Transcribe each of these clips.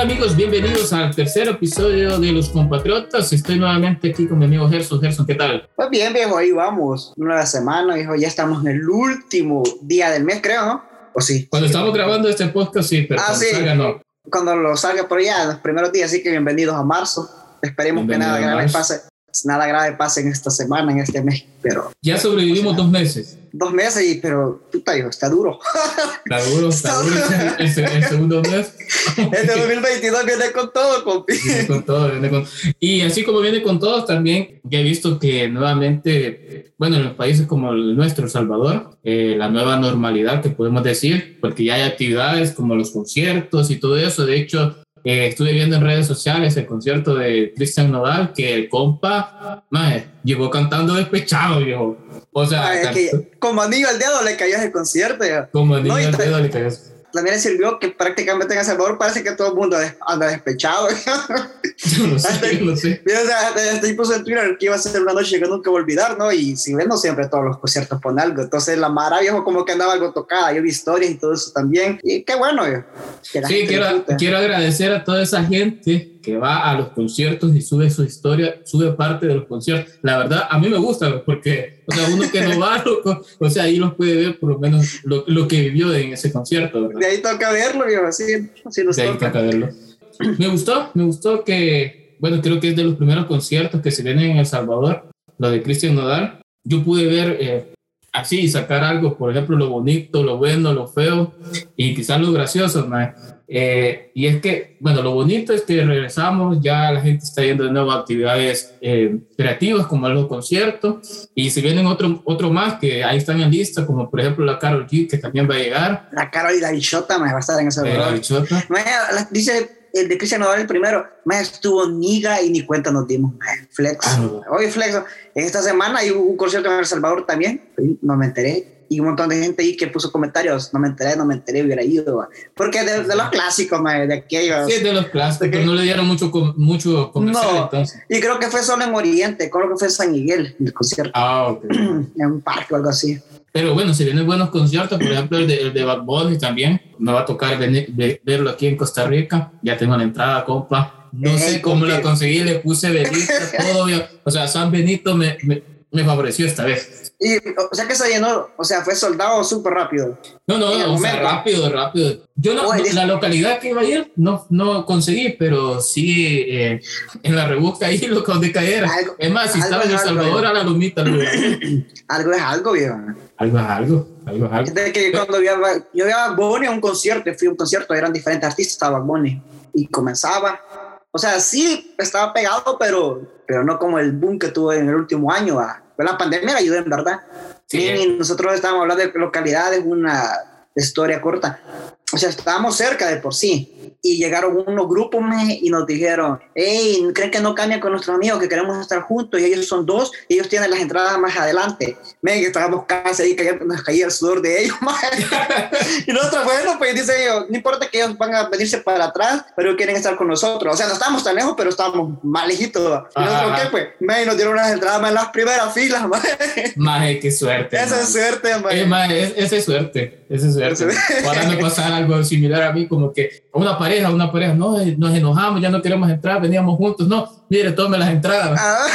Hola amigos, bienvenidos al tercer episodio de Los Compatriotas. Estoy nuevamente aquí con mi amigo Gerson. Gerson, ¿qué tal? Pues bien, viejo, ahí vamos. Una nueva semana, viejo. Ya estamos en el último día del mes, creo, ¿no? ¿O sí? Cuando estamos grabando este podcast, sí, pero Ah, cuando sí. salga, no. Cuando lo salga por allá, los primeros días, así que bienvenidos a marzo. Esperemos que Bienvenido nada a grave marzo. pase. Nada grave pase en esta semana, en este mes, pero Ya sobrevivimos dos meses. dos meses y, pero, puta, hijo, está duro. Está duro, está duro el, el- segundo mes. Este 2022 viene con todo, compi. Viene con todo, viene con- Y así como viene con todos, también ya he visto que nuevamente, bueno, en los países como el nuestro, El Salvador, eh, la nueva normalidad que podemos decir, porque ya hay actividades como los conciertos y todo eso. De hecho, eh, estuve viendo en redes sociales el concierto de Cristian Nodal, que el compa, llegó cantando despechado, viejo. O sea, es que como anillo al dedo le cayó ese concierto. ya. como niño No, al dedo le cayó. También le sirvió que prácticamente en El Salvador parece que todo el mundo anda despechado. Yo no sé, yo no sé. Mira, o sea, hasta- hasta puso en Twitter que iba a ser una noche que nunca voy a olvidar, ¿no? Y si ven, no siempre todos los conciertos ponen algo. Entonces la Mara, viejo, como que andaba algo tocada. Yo vi historias y todo eso también. Y qué bueno. Que la Sí, quiero, quiero agradecer a toda esa gente que va a los conciertos y sube su historia, sube parte de los conciertos. La verdad, a mí me gusta porque, o sea, uno que no va, loco, o sea, ahí los puede ver por lo menos lo, lo que vivió en ese concierto, ¿verdad? De ahí toca verlo, viejo, así, así nos De ahí toca. toca verlo. Me gustó, me gustó que, bueno, creo que es de los primeros conciertos que se vienen en El Salvador, lo de Cristian Nodal. Yo pude ver eh, así, sacar algo, por ejemplo, lo bonito, lo bueno, lo feo y quizás lo gracioso, mae. Eh, y es que, bueno, lo bonito es que regresamos, ya la gente está yendo de nuevo a actividades eh, creativas como los conciertos y se vienen otro, otro más que ahí están en lista, como por ejemplo la Carol G, que también va a llegar, La Carol y la bichota, me va a estar en El eh, la bichota. Dice el de Cristian Nodal el primero, más estuvo niga y ni cuenta nos dimos, flex. Ah, no. Oye, flex, esta semana hay un concierto en El Salvador también, no me enteré. Y un montón de gente ahí que puso comentarios, no me enteré, no me enteré, hubiera ido. Porque de, de los clásicos, de aquellos. Sí, de los clásicos, pero no le dieron mucho, mucho comercial No. entonces. Y creo que fue solo en Oriente, creo que fue en San Miguel, el concierto, Ah, ok. en un parque o algo así. Pero bueno, se vienen buenos conciertos, por ejemplo, el de, el de Bad Bunny también. Me va a tocar venir- ve- verlo aquí en Costa Rica. Ya tengo la entrada, compa. No Ey, sé cómo la conseguí, le puse velita, todo. bien. O sea, San Benito me, me, me favoreció esta vez. Y, o sea que se llenó, o sea, fue soldado súper rápido. No, no, el o sea, rápido, rápido. Yo no, Oye, no- la localidad que iba a ir no, no conseguí, pero sí eh, en la rebusca ahí lo que donde cayera. Algo- es más, si estaba en El es algo, Salvador, eh. a la lumita. Algo es algo, viejo. Algo es algo, algo es algo. Que cuando iba- yo iba a Bunny a un concierto, fui a un concierto, eran diferentes artistas, estaba Bunny, y comenzaba, o sea, sí estaba pegado, pero, pero no como el boom que tuvo en el último año. ¿va? Pero la pandemia ayudó en verdad. Sí. Y nosotros estábamos hablando de localidades, una historia corta. O sea, estábamos cerca de por sí. Y llegaron unos grupos me, y nos dijeron, hey, ¿creen que no cambia con nuestros amigos que queremos estar juntos? Y ellos son dos, y ellos tienen las entradas más adelante. Men, que estábamos casi ahí, cayendo, nos caía el sudor de ellos. y nosotros, bueno, pues dice ellos, no importa que ellos van a venirse para atrás, pero quieren estar con nosotros. O sea, no estábamos tan lejos, pero estábamos más lejitos. Y nosotros. ¿qué pues? Men, nos dieron unas entradas más en las primeras filas, man. Maje, qué suerte. Esa es suerte, man. Eh, maje, es- esa es suerte, esa es suerte. Ahora me pasar algo similar a mí, como que una pareja, una pareja, no, eh, nos enojamos, ya no queremos entrar, veníamos juntos, no, mire, tome las entradas. Ah.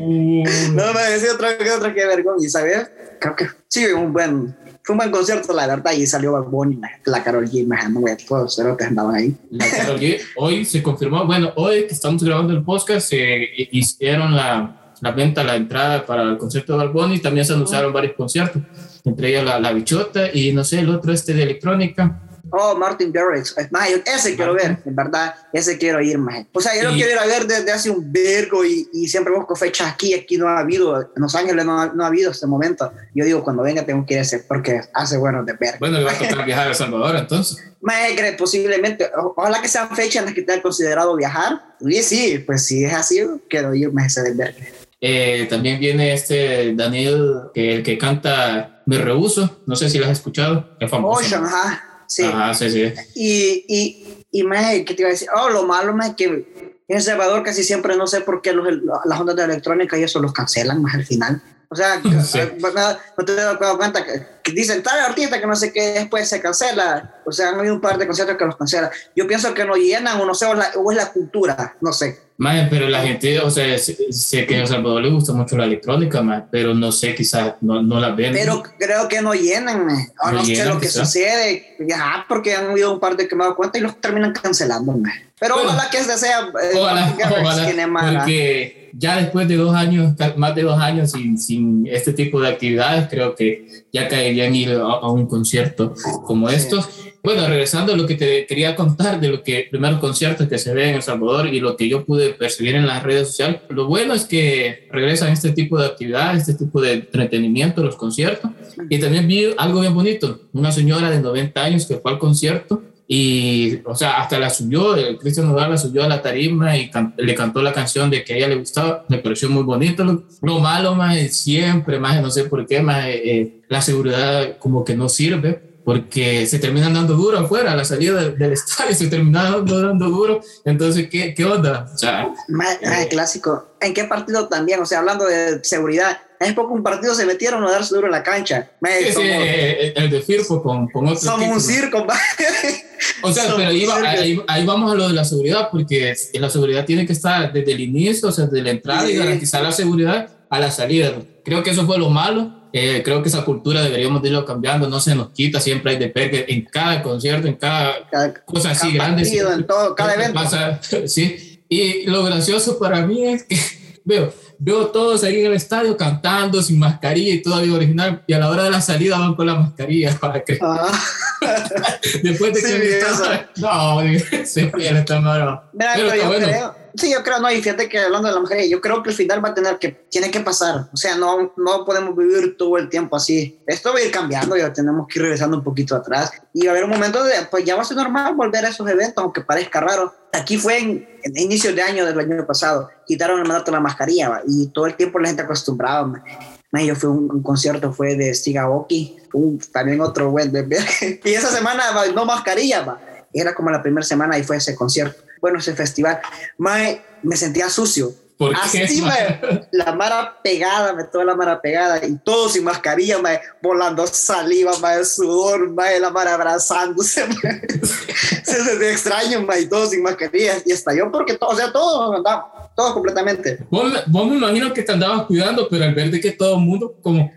Oh. No me decía otra que otra que vergüenza, ¿sabes? Creo que sí, un buen, fue un buen concierto, la verdad, y salió Bad Bunny, la, Carol G, me no, güey, todos los cerotes andaban ahí. La Karol G, hoy se confirmó, bueno, hoy que estamos grabando el podcast, se hicieron la, la venta, la entrada para el concierto de Bad Bunny, también se anunciaron varios conciertos, entre ellos la, la Bichota y no sé, el otro este de electrónica. Oh, Martin Garrix, más, ese quiero ver, en verdad, ese quiero ir, más. O sea, yo lo quiero ir a ver desde hace un vergo y, y siempre busco fechas aquí, aquí no ha habido, en Los Ángeles no, ha- no ha habido este momento. Yo digo, cuando venga tengo que ir a ese porque hace bueno de ver. Bueno, le va a tocar viajar a El Salvador entonces. Que posiblemente, o- ojalá que sean fechas en las que te han considerado viajar. Y sí, pues si es así, quiero ir más ese de ver. Eh, también viene este Daniel, el que canta Me Rehuso, no sé si lo has escuchado, es famoso. Ocean, ajá, sí. Ajá, sí, sí. Y, y, y más, ¿qué te iba a decir? Oh, lo malo más que en El Salvador casi siempre, no sé por qué los, las ondas de electrónica y eso los cancelan más al final. O sea, no, te das cuenta que, dicen tal artista que no sé qué, después se cancela. O sea, han habido un par de conciertos que los cancelan. Yo pienso que no llenan o no sé, o, es la cultura, no sé. Más, pero la gente, o sea, sé, que a El Salvador le gusta mucho la electrónica, más, pero no sé, quizás no, no la ven. Pero creo que no llenan, o no, sé lo que sucede, ya, porque han habido un par de que me he dado cuenta y los terminan cancelando. Pero ojalá que este sea. Eh, ojalá, ojalá porque ya después de dos años, más de dos años sin, sin este tipo de actividades, creo que ya caerían ir a, un concierto como estos. Bueno, regresando a lo que te quería contar de lo que primeros conciertos que se ven en El Salvador y lo que yo pude percibir en las redes sociales, lo bueno es que regresan este tipo de actividades, este tipo de entretenimiento, los conciertos. Y también vi algo bien bonito, una señora de 90 años que fue al concierto y, o sea, hasta la subió, el Cristian Nodal la subió a la tarima y le cantó la canción de que a ella le gustaba, me pareció muy bonito. Lo, malo, más siempre, más no sé por qué, más eh, la seguridad como que no sirve porque se terminan dando duro afuera, a la salida del, estadio se terminan dando, duro. Entonces, ¿qué, qué onda? O sea, clásico. ¿En qué partido también? O sea, hablando de seguridad, es poco un partido se metieron a darse duro en la cancha. sí, sí, el de Firpo con, con otro. Somos un circo. o sea, pero ahí, ahí, vamos a lo de la seguridad, porque la seguridad tiene que estar desde el inicio, o sea, desde la entrada y garantizar la seguridad a la salida. Creo que eso fue lo malo eh, creo que esa cultura deberíamos irlo cambiando, no se nos quita, siempre hay de perder en cada concierto, en cada, cosa así grande. en todo, cada evento. Pasa, sí. Y lo gracioso para mí es que veo, veo todos ahí en el estadio cantando sin mascarilla y todavía original, y a la hora de la salida van con la mascarilla para que. Ah. Después de que. no, se pierde esta mano. Pero, pero bueno. Sí, yo creo, no, y fíjate que hablando de la mujer, yo creo que el final va a tener que, tiene que pasar, o sea, no, no podemos vivir todo el tiempo así, esto va a ir cambiando, ya tenemos que ir regresando un poquito atrás, y va a haber un momento de, pues ya va a ser normal volver a esos eventos, aunque parezca raro, aquí fue en, en inicios de año del año pasado, quitaron el mandato de la mascarilla, y todo el tiempo la gente acostumbraba, yo fui a un, concierto, fue de Stigaoki, también otro buen y esa semana no mascarilla, era como la primera semana y fue ese concierto bueno, ese festival, mae, me sentía sucio. ¿Por Así, la mara pegada, me toda la mara pegada y todo sin mascarilla, mae, volando saliva, mae, sudor, mae, la mara abrazándose, mae. se sentía extraño, mae, y todo sin mascarilla y estalló porque todo, o sea, todo, andaba, todo completamente. Vos, vos, me imagino que te andabas cuidando, pero al ver de que todo el mundo como...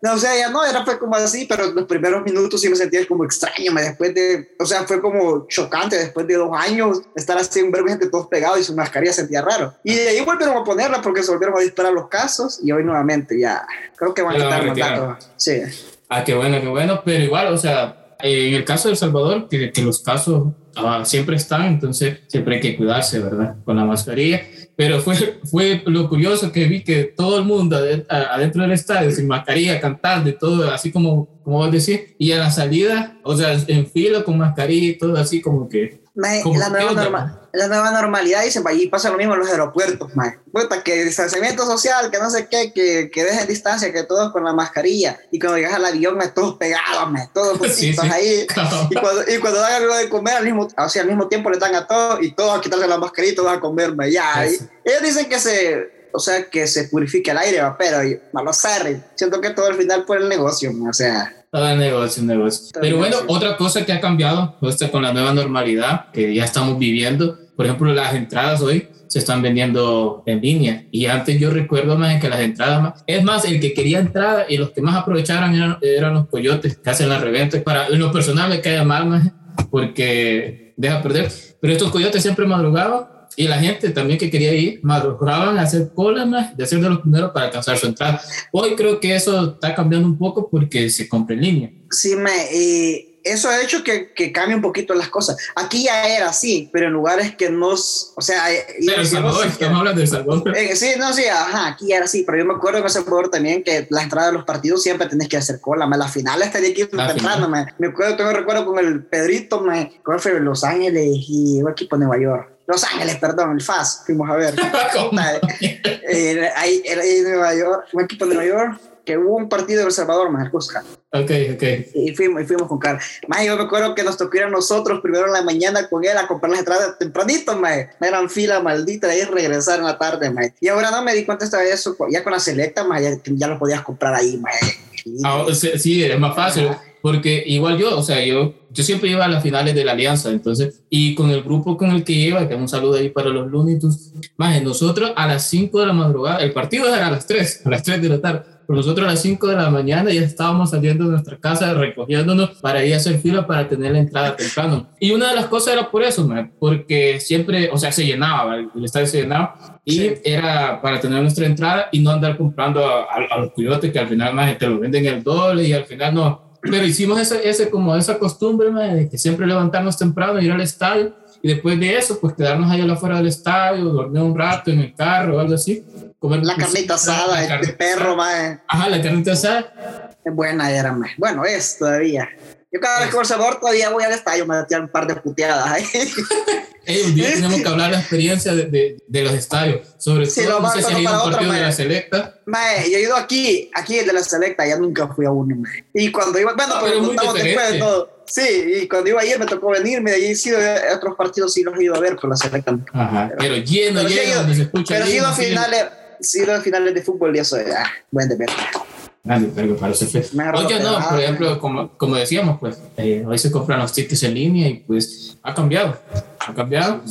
No, o sea, ya no, era fue como así, pero los primeros minutos sí me sentía como extraño, me después de, o sea, fue como chocante después de dos años estar así un verbo gente todos pegados y su mascarilla sentía raro. Y de ahí volvieron a ponerla porque se volvieron a disparar los casos y hoy nuevamente ya, creo que van a quitar mandato. Sí. Ah, qué bueno, qué bueno, pero igual, o sea, en el caso de El Salvador, que, que los casos ah, siempre están, entonces siempre hay que cuidarse, ¿verdad? Con la mascarilla. Pero fue, fue lo curioso que vi que todo el mundo adentro del estadio, sin mascarilla, cantando y todo, así como, como vos decís, y a la salida, o sea, en fila con mascarilla y todo así como que la, nueva la, nueva normalidad dice, y pasa lo mismo en los aeropuertos, man. Puta, que distanciamiento social, que no sé qué, que, que dejen distancia, que todos con la mascarilla. Y cuando llegas al avión, me todos pegados, me todos ahí. Y, cuando, y cuando dan algo de comer, al mismo, o sea, al mismo tiempo le dan a todos y todos a quitarse la mascarilla y todos a comerme. Ya, ellos dicen que se, o sea, que se purifique el aire, pero malo sé, siento que todo al final por el negocio, o sea. Todo el negocio, negocio. Pero bueno, otra cosa que ha cambiado pues, con la nueva normalidad que ya estamos viviendo, por ejemplo, las entradas hoy se están vendiendo en línea. Y antes yo recuerdo más que las entradas más... Es más, el que quería entrada y los que más aprovecharon eran, eran los coyotes que hacen las reventas. Para, en lo personal me cae mal más porque deja perder. Pero estos coyotes siempre madrugaban y la gente también que quería ir, madrugaban a hacer cola más, de ser de los primeros para alcanzar su entrada. Hoy creo que eso está cambiando un poco porque se compra en línea. Sí, me, eh, eso ha hecho que, que cambie un poquito las cosas. Aquí ya era así, pero en lugares que no, o sea... Pero El Salvador, estamos hablando de Salvador. Eh, sí, no, sí, ajá, aquí era así, pero yo me acuerdo en El Salvador también que la entrada de los partidos siempre tenés que hacer cola, me, la final tenía que ir temprano, me, me acuerdo, tengo recuerdo con el Pedrito, me, ¿cuál fue? Los Ángeles y el equipo de Nueva York Los Ángeles, perdón, el FAS, fuimos a ver. eh, ahí, en Nueva York, un equipo de Nueva York, que hubo un partido de El Salvador, más el Cusca. Ok, ok. Y fuimos, y fuimos con Carl. Más yo me acuerdo que nos tocó ir a nosotros primero en la mañana con él a comprar las entradas tempranito, más. Eran fila maldita y regresar en la tarde, más. Y ahora no me di cuenta de eso, ya con la selecta, más, ya, ya lo podías comprar ahí, más. Ah, sí, es más fácil. Porque igual yo, o sea, yo, yo siempre iba a las finales de la Alianza, entonces, y con el grupo con el que iba, que un saludo ahí para los Lunitos, más nosotros a las 5 de la madrugada, el partido era a las 3, a las 3 de la tarde, pero nosotros a las 5 de la mañana ya estábamos saliendo de nuestra casa, recogiéndonos para ir a hacer fila para tener la entrada temprano. Y una de las cosas era por eso, man, porque siempre, o sea, se llenaba, el estadio se llenaba, y sí. era para tener nuestra entrada y no andar comprando a, a, a los coyotes que al final más te lo venden el doble y al final no pero hicimos ese, ese, como esa costumbre man, de que siempre levantarnos temprano, ir al estadio y después de eso, pues quedarnos ahí afuera del estadio, dormir un rato en el carro o algo así. Comer la carnita asada, el carne perro, man. Ajá, la carnita asada. Es buena era, man. Bueno, es todavía. Yo cada vez que voy sabor todavía voy al estadio, me metía un par de puteadas ahí. Hey, un día tenemos que hablar de la experiencia de, de, de los estadios, sobre Sí, todo, no sé si para un otra, partido de mae. la selecta. Mae, yo he ido aquí, aquí el de la selecta, ya nunca fui a uno, mae. Y cuando iba, bueno, Ah, pero muy contamos después de todo. Sí, y cuando iba ayer me tocó venirme, de allí sí, de otros partidos sí los he ido a ver por la selecta. Ajá, pero lleno, Pero he lleno, donde se escucha Pero he ido lleno, a finales, he ido a finales de fútbol y eso, ah, buen de ver. Grande, pero feo. Me Hoy ya no, por ejemplo, como, como decíamos, pues eh, hoy se compran los tickets en línea y pues ha cambiado, ha cambiado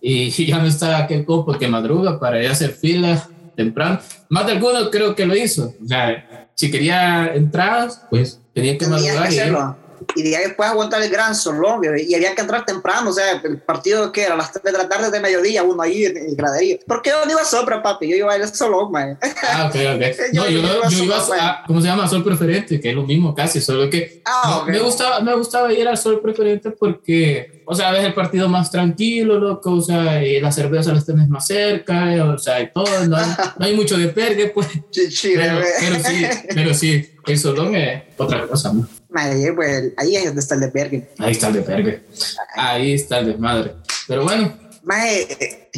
y ya no está aquel copo que madruga para ir a hacer fila temprano. Más de alguno creo que lo hizo. O sea, si quería entradas, pues tenía que Tenía madrugar que y. Y de ahí después aguantar el gran solón, y había que entrar temprano, o sea, el partido que era a las 3 de la tarde de mediodía, uno ahí en el graderío. ¿Por qué yo no iba sobra, papi? Yo iba a ir solón, mae. Ah, ok, ok. No, Yo- yo, yo iba yo iba solo, a, ¿cómo se llama? Sol preferente, que es lo mismo casi, solo que Ah, no, ok. me, gustaba, me gustaba ir al sol preferente porque, o sea, ves el partido más tranquilo, loco, o sea, y la cerveza las tenés más cerca, eh, o sea, y todo, no hay, no hay mucho de pergue, pues, Chichi, pero, pero sí, pero sí, el solón es otra cosa, ¿no? Mae, pues, ahí es donde está el de Bergen. Ahí está el de pergue, ahí está el desmadre. Pero bueno, Mae,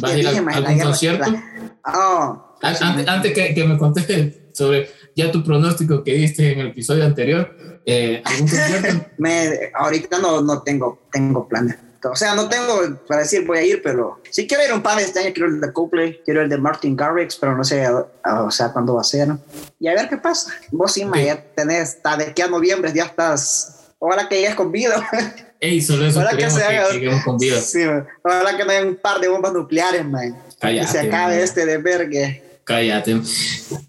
¿vas a ir a dije, algún guerra- concierto? la- Oh, An- Antes, antes que, que me contestes sobre ya tu pronóstico que diste en el episodio anterior, eh, ¿algún concierto? me, ahorita no, no tengo, tengo planes. O sea, no tengo para decir voy a ir, pero si quiero ir a un par este año, quiero el de Coldplay, quiero el de Martin Garrix, pero no sé, o sea, cuándo va a ser, ¿no? Y a ver qué pasa. Vos sí, mae, Ok. ya tenés, hasta de aquí a noviembre ya estás, ojalá que llegues con vida. Ey, solo eso Ojalá que se que, haga. lleguemos con vida. Sí, ojalá que no haya un par de bombas nucleares, man. Cállate, Que se acabe man. este de vergue. Cállate.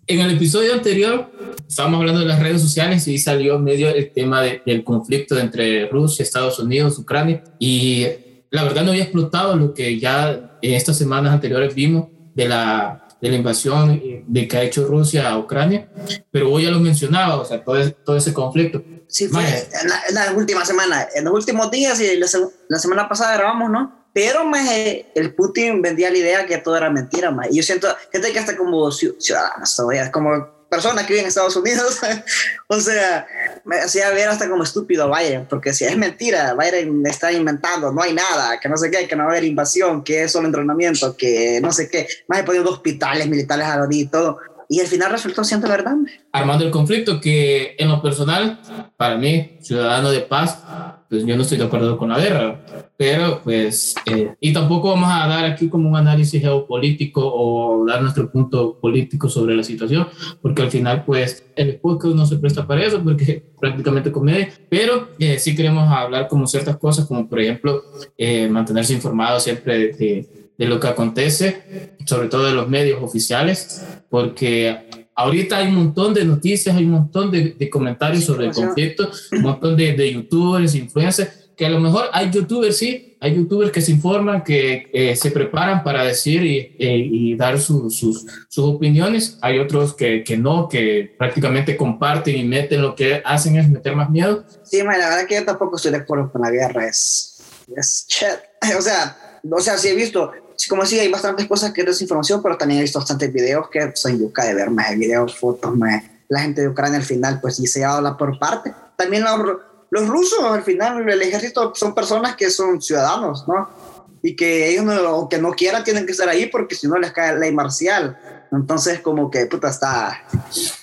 En el episodio anterior estábamos hablando de las redes sociales y salió medio el tema de- del conflicto entre Rusia, Estados Unidos, Ucrania y la verdad no había explotado lo que ya en estas semanas anteriores vimos de la, de la invasión de que ha hecho Rusia a Ucrania, pero hoy ya lo mencionaba, o sea, todo, ese- todo ese conflicto. Sí, fue en la, en la última semana, en los últimos días y la, la semana pasada grabamos, ¿no? Pero maje, el Putin vendía la idea que todo era mentira, maje. Y yo siento, gente que hasta como ciu- ciudadanos como personas que viven en Estados Unidos, o sea, me hacía ver hasta como estúpido Biden, porque si es mentira, Biden está inventando, no hay nada, que no sé qué, que no va a haber invasión, que es solo entrenamiento, que no sé qué, más poniendo hospitales militares a y todo. Y al final resultó siendo verdad. armando el conflicto que en lo personal, para mí, ciudadano de paz, pues yo no estoy de acuerdo con la guerra, pero pues, eh, y tampoco vamos a dar aquí como un análisis geopolítico o dar nuestro punto político sobre la situación, porque al final pues el podcast no se presta para eso, porque prácticamente comedia, pero eh, sí queremos hablar como ciertas cosas, como por ejemplo eh, mantenerse informado siempre de, de de lo que acontece, sobre todo de los medios oficiales, porque ahorita hay un montón de noticias, hay un montón de, de comentarios sobre el conflicto, un montón de, de youtubers, influencers, que a lo mejor hay youtubers, sí, hay youtubers que se informan, que eh, se preparan para decir y, eh, y dar su- sus, sus opiniones, hay otros que, que no, que prácticamente comparten y meten lo que hacen es meter más miedo. Sí, man, la verdad que yo tampoco estoy de acuerdo con la guerra, es, es shit. O sea, o sea, sí he visto, como sí, hay bastantes cosas que es desinformación, pero también he visto bastantes videos que son yuca de ver, más videos, fotos, más la gente de Ucrania al final, pues sí se habla por parte. También los, los rusos, al final, el ejército son personas que son ciudadanos, ¿no? y que ellos, no, aunque no quieran, tienen que estar ahí porque si no les cae ley marcial. Entonces, como que, puta, está,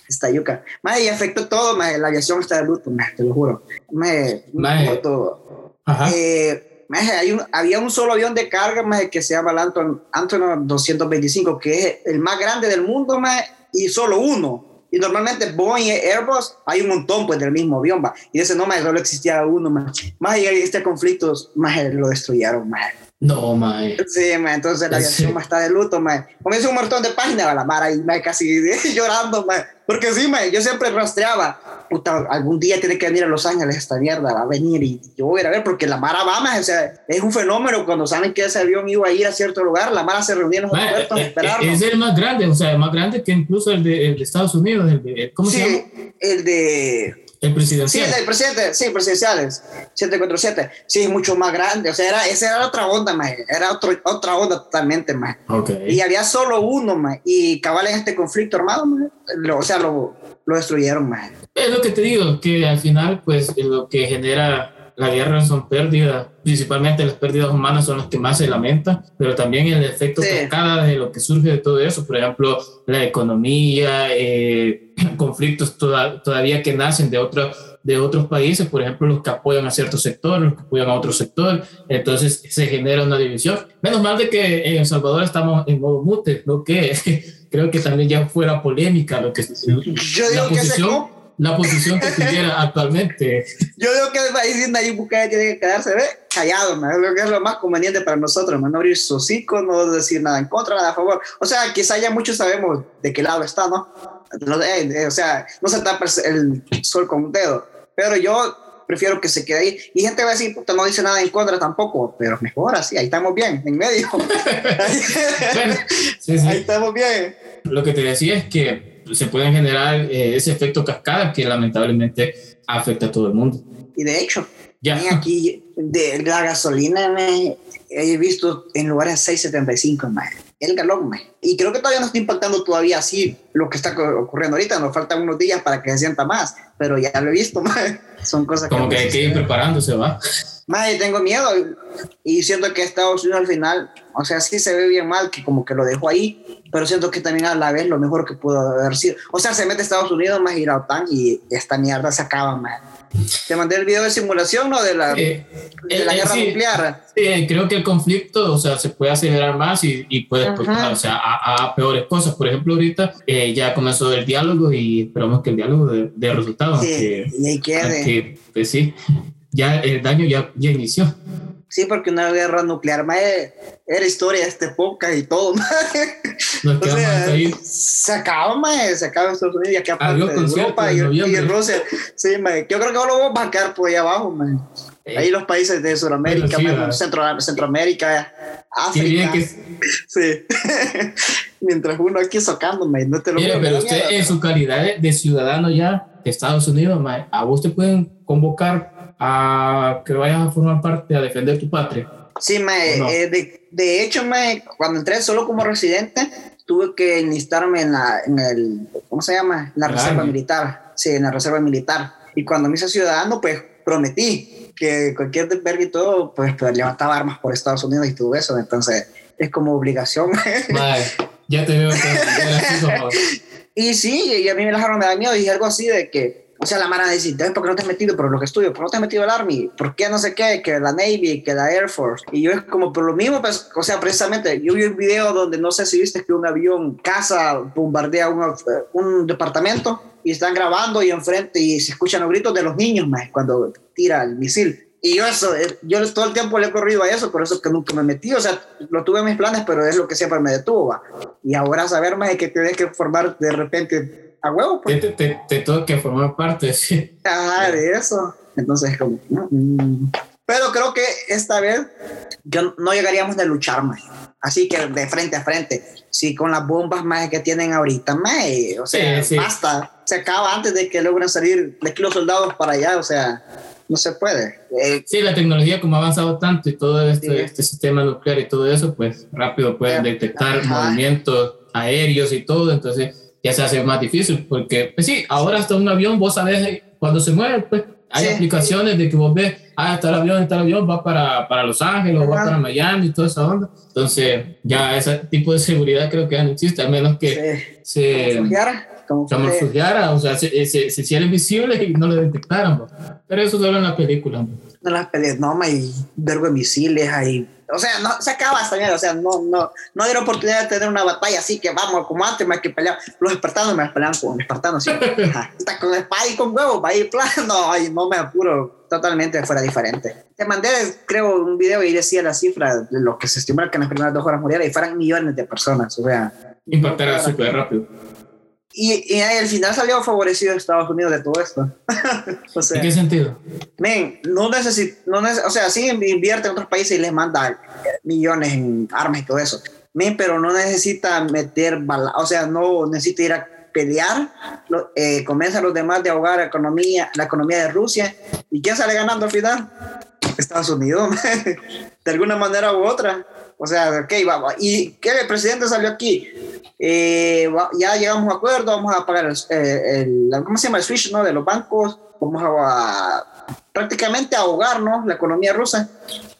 está yuca. Más y afectó todo, más la aviación está de luto, más, te lo juro. Me, Maje. todo. Ajá. Eh, maje, hay un, había un solo avión de carga maje, que se llama el Anton, Antonov 225, que es el más grande del mundo maje, y solo uno. Y normalmente Boeing y Airbus hay un montón pues del mismo avión, va. Y ese no, maje, solo existía uno. Más y este conflicto, maje, lo destruyeron, maje. No, mae. Sí, maje, entonces la aviación maje, está de luto, maje. Comienza un montón de páginas, va, la mara y maje, casi llorando, maje. Porque sí, maje, yo siempre rastreaba, puta, algún día tiene que venir a Los Ángeles esta mierda, va a venir y yo voy a ir a ver, porque la Mara va, maje, o sea, es un fenómeno cuando saben que ese avión iba a ir a cierto lugar, la Mara se reunía en los Mae, aeropuertos a eh, eh, esperarlo. es el más grande, o sea, más grande que incluso el de, el de Estados Unidos, el de, ¿cómo se llama? Sí, el de... El Sí, presidencial. el del presidente, sí, presidenciales, 747, sí, es mucho más grande, o sea, era, esa era otra onda, maje, era otro, otra onda totalmente, más. Ok. Y había solo uno, maje, y cabal en este conflicto armado, maje, lo- o sea, lo, lo destruyeron, maje. Es lo que te digo, que al final, pues, lo que genera la guerra son pérdidas, principalmente las pérdidas humanas son las que más se lamentan, pero también el efecto Sí. cascada de lo que surge de todo eso, por ejemplo, la economía, eh, conflictos toda- todavía que nacen de, otro, de otros países, por ejemplo, los que apoyan a ciertos sectores, los que apoyan a otro sector, entonces se genera una división. Menos mal de que en El Salvador estamos en modo mute, lo que creo que también ya fuera polémica lo que Yo digo la posición, la posición que tuviera actualmente. Yo digo que el país de Nayib Bukele tiene que quedarse ¿ve? callado, man. Creo que es lo más conveniente para nosotros, man. no abrir su hocico, no decir nada en contra, nada a favor. O sea, quizá ya muchos sabemos de qué lado está, ¿no? No, eh, eh, o sea, no se tapa el sol con un dedo, pero yo prefiero que se quede ahí. Y gente va a decir, puta, no dice nada en contra tampoco, pero mejor así, ahí estamos bien, en medio. Bueno, sí, sí. ahí estamos bien. Lo que te decía es que se pueden generar eh, ese efecto cascada que lamentablemente afecta a todo el mundo. Y de hecho, Ya. Aquí de la gasolina me he visto en lugares 6.75 más el galón más y creo que todavía no está impactando todavía así lo que está ocurriendo ahorita nos faltan unos días para que se sienta más pero ya lo he visto más son cosas Como que hay que ir preparándose, ¿va? más tengo miedo y siento que Estados Unidos al final o sea sí se ve bien mal que como que lo dejó ahí pero siento que también a la vez lo mejor que pudo haber sido. O sea se mete Estados Unidos más y la OTAN y esta mierda se acaba más te mandé el video de simulación no de la Eh, de la eh, guerra sí. nuclear. Sí, creo que el conflicto, o sea, se puede acelerar más y, y puede, Ajá. o sea, a, a peores cosas. Por ejemplo, ahorita eh, ya comenzó el diálogo y esperamos que el diálogo dé dé resultados. Sí, aunque- y ahí quede. aunque, pues sí, ya el daño ya, ya inició. Sí, porque una guerra nuclear, mae, era historia de este podcast y todo, mae. Nos O sea, ahí. se acaba, mae, se acaba Estados Unidos y aquí aparte de Europa y, y. Rusia. Sí, mae, yo creo que ahora vamos a bancar por ahí abajo, mae. Eh, Ahí los países de Sudamérica, Bueno, sí. Centro, Centroamérica, África. que, Sí. Mientras uno aquí socando, mae, no te lo Mire, pero usted miedo. en su calidad de, de ciudadano ya de Estados Unidos, mae, a vos te pueden convocar a que vayas a formar parte a defender tu patria. Sí, mae, ¿O no? eh, de, de hecho, mae, cuando entré solo como residente, tuve que enlistarme en, la, en el, ¿cómo se llama? En la reserva Army. militar. Sí, en la reserva militar. Y cuando me hice ciudadano, pues prometí que cualquier verga y todo, pues, pues, levantaba armas por Estados Unidos y todo eso. Entonces, es como obligación. Mae, ya te veo que así y sí, y a mí me dejaron me da miedo. Dije algo así de que, o sea, la mara dice, "Ven, ¿por qué no te has metido? Por lo que estudio, ¿por qué no te has metido al Army? ¿Por qué no sé qué? Que la Navy, que la Air Force. Y yo es como, por lo mismo, pues, o sea, precisamente, yo vi un video donde no sé si viste que un avión caza, bombardea un, un departamento y están grabando y enfrente y se escuchan los gritos de los niños, más cuando tira el misil. Y yo eso, eh, yo todo el tiempo le he corrido a eso, por eso es que nunca me metí, o sea, lo tuve en mis planes, pero es lo que siempre me detuvo, va. Y ahora saber más de que tienes que formar de repente a huevo, te, pues. te, te, te tengo que formar parte, sí. Ajá, de eso. Entonces, como, mm. pero creo que esta vez yo no llegaríamos de luchar más. Así que de frente a frente. Sí, con las bombas más que tienen ahorita, más, o sea, Sí, sí. basta. Se acaba antes de que logren salir de aquí los soldados para allá, o sea, no se puede. Eh, Sí, la tecnología como ha avanzado tanto y todo este, Sí. este sistema nuclear y todo eso, pues rápido pueden detectar ajá. movimientos aéreos y todo, entonces ya se hace más difícil, porque pues sí, ahora hasta un avión, vos sabés, cuando se mueve, pues Hay Sí. aplicaciones de que vos ves, ah, está el avión, está el avión, va para, para Los Ángeles, o va Ajá. para Miami y toda esa onda. Entonces, ya ese tipo de seguridad creo que ya no existe, a menos que Sí. se camuflajeara, o sea, se, se, se hicieran visibles y no lo detectaran. Pero eso solo en la película. ¿no? No las peleas, no, ma, y vergo de misiles ahí. O sea, no, se acaba mierda, o sea, no, no, no dieron oportunidad de tener una batalla así que vamos, como antes, más que pelear. Los espartanos me pelean con espartanos, sí. Está con espada y con huevos, va a ir plan, no, ay, no me apuro, totalmente fuera diferente. Te mandé, creo, un video y decía la cifra de lo que se estimaba que en las primeras dos horas murieran y fueran millones de personas, o sea. Impactará súper rápido. Y, y al final salió favorecido Estados Unidos de todo esto. o sea, ¿En qué sentido? Men, no necesita, no neces- o sea, sí invierte en otros países y les manda millones en armas y todo eso. Men, pero no necesita meter bala, o sea, no necesita ir a pelear, eh, convence a los demás de ahogar la economía, la economía de Rusia. ¿Y quién sale ganando al final? Estados Unidos, men. de alguna manera u otra. O sea, ok, vamos. ¿Y qué? El presidente salió aquí. Eh, ya llegamos a acuerdo, vamos a pagar el, eh, el- ¿cómo se llama? El switch, ¿no? De los bancos. Vamos a, a prácticamente ahogarnos la economía rusa.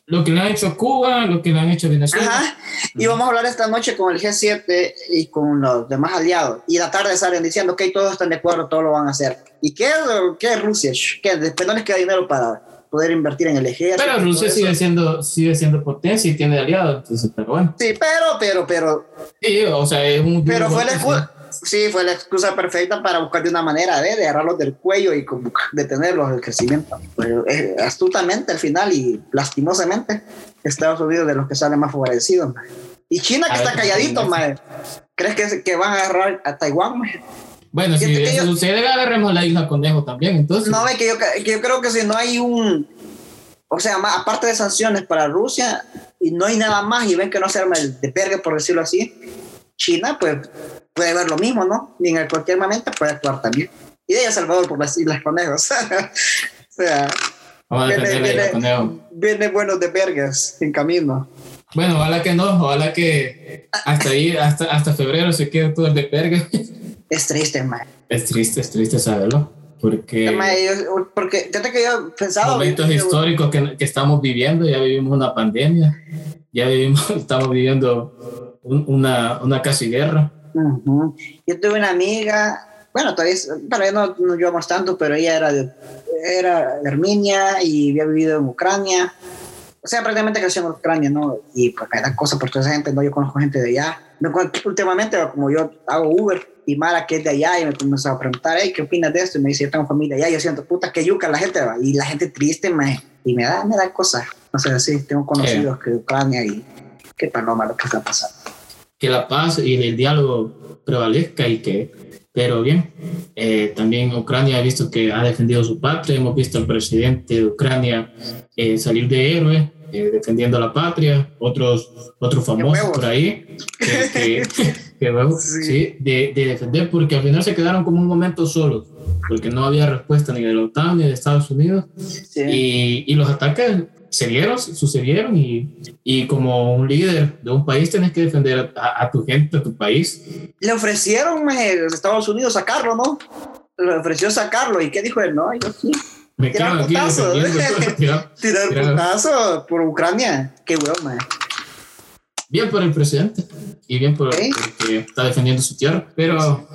Lo que le han hecho Cuba, lo que le han hecho Venezuela. Ajá. Y vamos a hablar esta noche con el G7 y con los demás aliados. Y la tarde salen diciendo que todos están de acuerdo, todos lo van a hacer. ¿Y qué, qué es Rusia? ¿Qué? Después no les queda dinero para poder invertir en el ejército. Pero Rusia sigue siendo, sigue siendo potencia y tiene aliados, entonces, pero bueno. Sí, pero, pero, pero, Sí, o sea, es un... pero fue la excusa. Sí, fue la excusa perfecta para buscar de una manera de, de agarrarlos del cuello y como detenerlos el crecimiento. Pero, eh, astutamente al final y lastimosamente, Estados Unidos de los que sale más favorecidos. mae. Y China que A ver, está calladito, sí. mae. ¿Crees que, que van a agarrar a Taiwán? Bueno, si eso yo- sucede, agarremos la isla Conejo también, entonces. No, es que yo, que yo creo que si no hay un, o sea, más, aparte de sanciones para Rusia y no hay nada más y ven que no se arma el de pergue, por decirlo así, China pues puede ver lo mismo, ¿no? Y en cualquier momento puede actuar también. Y de a Salvador por las Islas Conejos. o sea, viene, viene, Conejo. viene buenos de pergues en camino. Bueno, ojalá que no, ojalá que hasta ahí, hasta, hasta febrero se quede todo el de perga. Es triste, man. Es triste, es triste saberlo, porque Porque fíjate que yo pensaba... momentos históricos que, que estamos viviendo, ya vivimos una pandemia, ya vivimos, estamos viviendo un- una, una casi guerra. Ujú. Yo tuve una amiga, bueno, todavía, ya no nos llevamos tanto, pero ella era de, era de Armenia y había vivido en Ucrania. O sea, prácticamente creció en Ucrania, ¿no? Y pues me da cosas por toda esa gente, ¿no? Yo conozco gente de allá. Últimamente, como yo hago Uber y Mara, que es de allá, y me comenzó a preguntar, hey, ¿qué opinas de esto? Y me dice, yo tengo familia allá. Yo siento, puta, que yuca la gente, va. Y la gente triste, me, y me da, me da cosas. No sé, sí, tengo conocidos que Ucrania y qué paloma lo que está pasando. que la paz y el diálogo prevalezca y que, pero bien, eh, también Ucrania ha visto que ha defendido su patria, hemos visto al presidente de Ucrania eh, salir de héroe, eh, defendiendo la patria, otros, otros famosos por ahí, que, que- huevos, Sí. sí, de, de defender, porque al final se quedaron como un momento solos, porque no había respuesta ni de la OTAN ni de Estados Unidos, Sí. y, y los ataques se dieron, sucedieron y, y como un líder de un país tienes que defender a, a tu gente, a tu país. le ofrecieron a Estados Unidos sacarlo, ¿no? Le ofreció sacarlo. ¿Y qué dijo él? No, yo sí. Me Tirar putazo. defendiendo. tirar- Tirar putazo por Ucrania. Qué huevo, man. Bien por el presidente y bien por Sí. porque está defendiendo su tierra, pero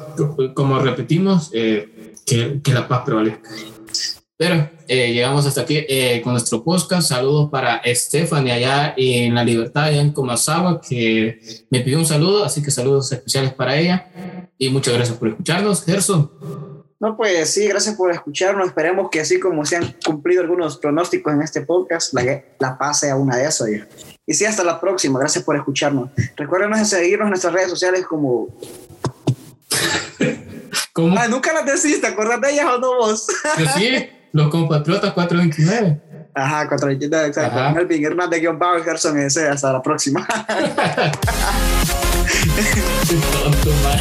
como repetimos, eh, que, que la paz prevalezca. Pero eh, llegamos hasta aquí eh, con nuestro podcast. Saludos para Stephanie allá en La Libertad, allá en Comasagua, que me pidió un saludo, así que saludos especiales para ella. Y muchas gracias por escucharnos. Gerson, No, pues sí, gracias por escucharnos. Esperemos que así como se han cumplido algunos pronósticos en este podcast, la, la paz sea una de esas. ya. Y sí, hasta la próxima. Gracias por escucharnos. Recuerden seguirnos en nuestras redes sociales como... ¿cómo? Ah, nunca las decís, ¿te acuerdas de ellas o no vos? Que sí, los compatriotas 429. Ajá, 429, exacto. Ajá. Melvin Hernández, guion bajo, Gerson ese. Hasta la próxima. Qué tonto, man.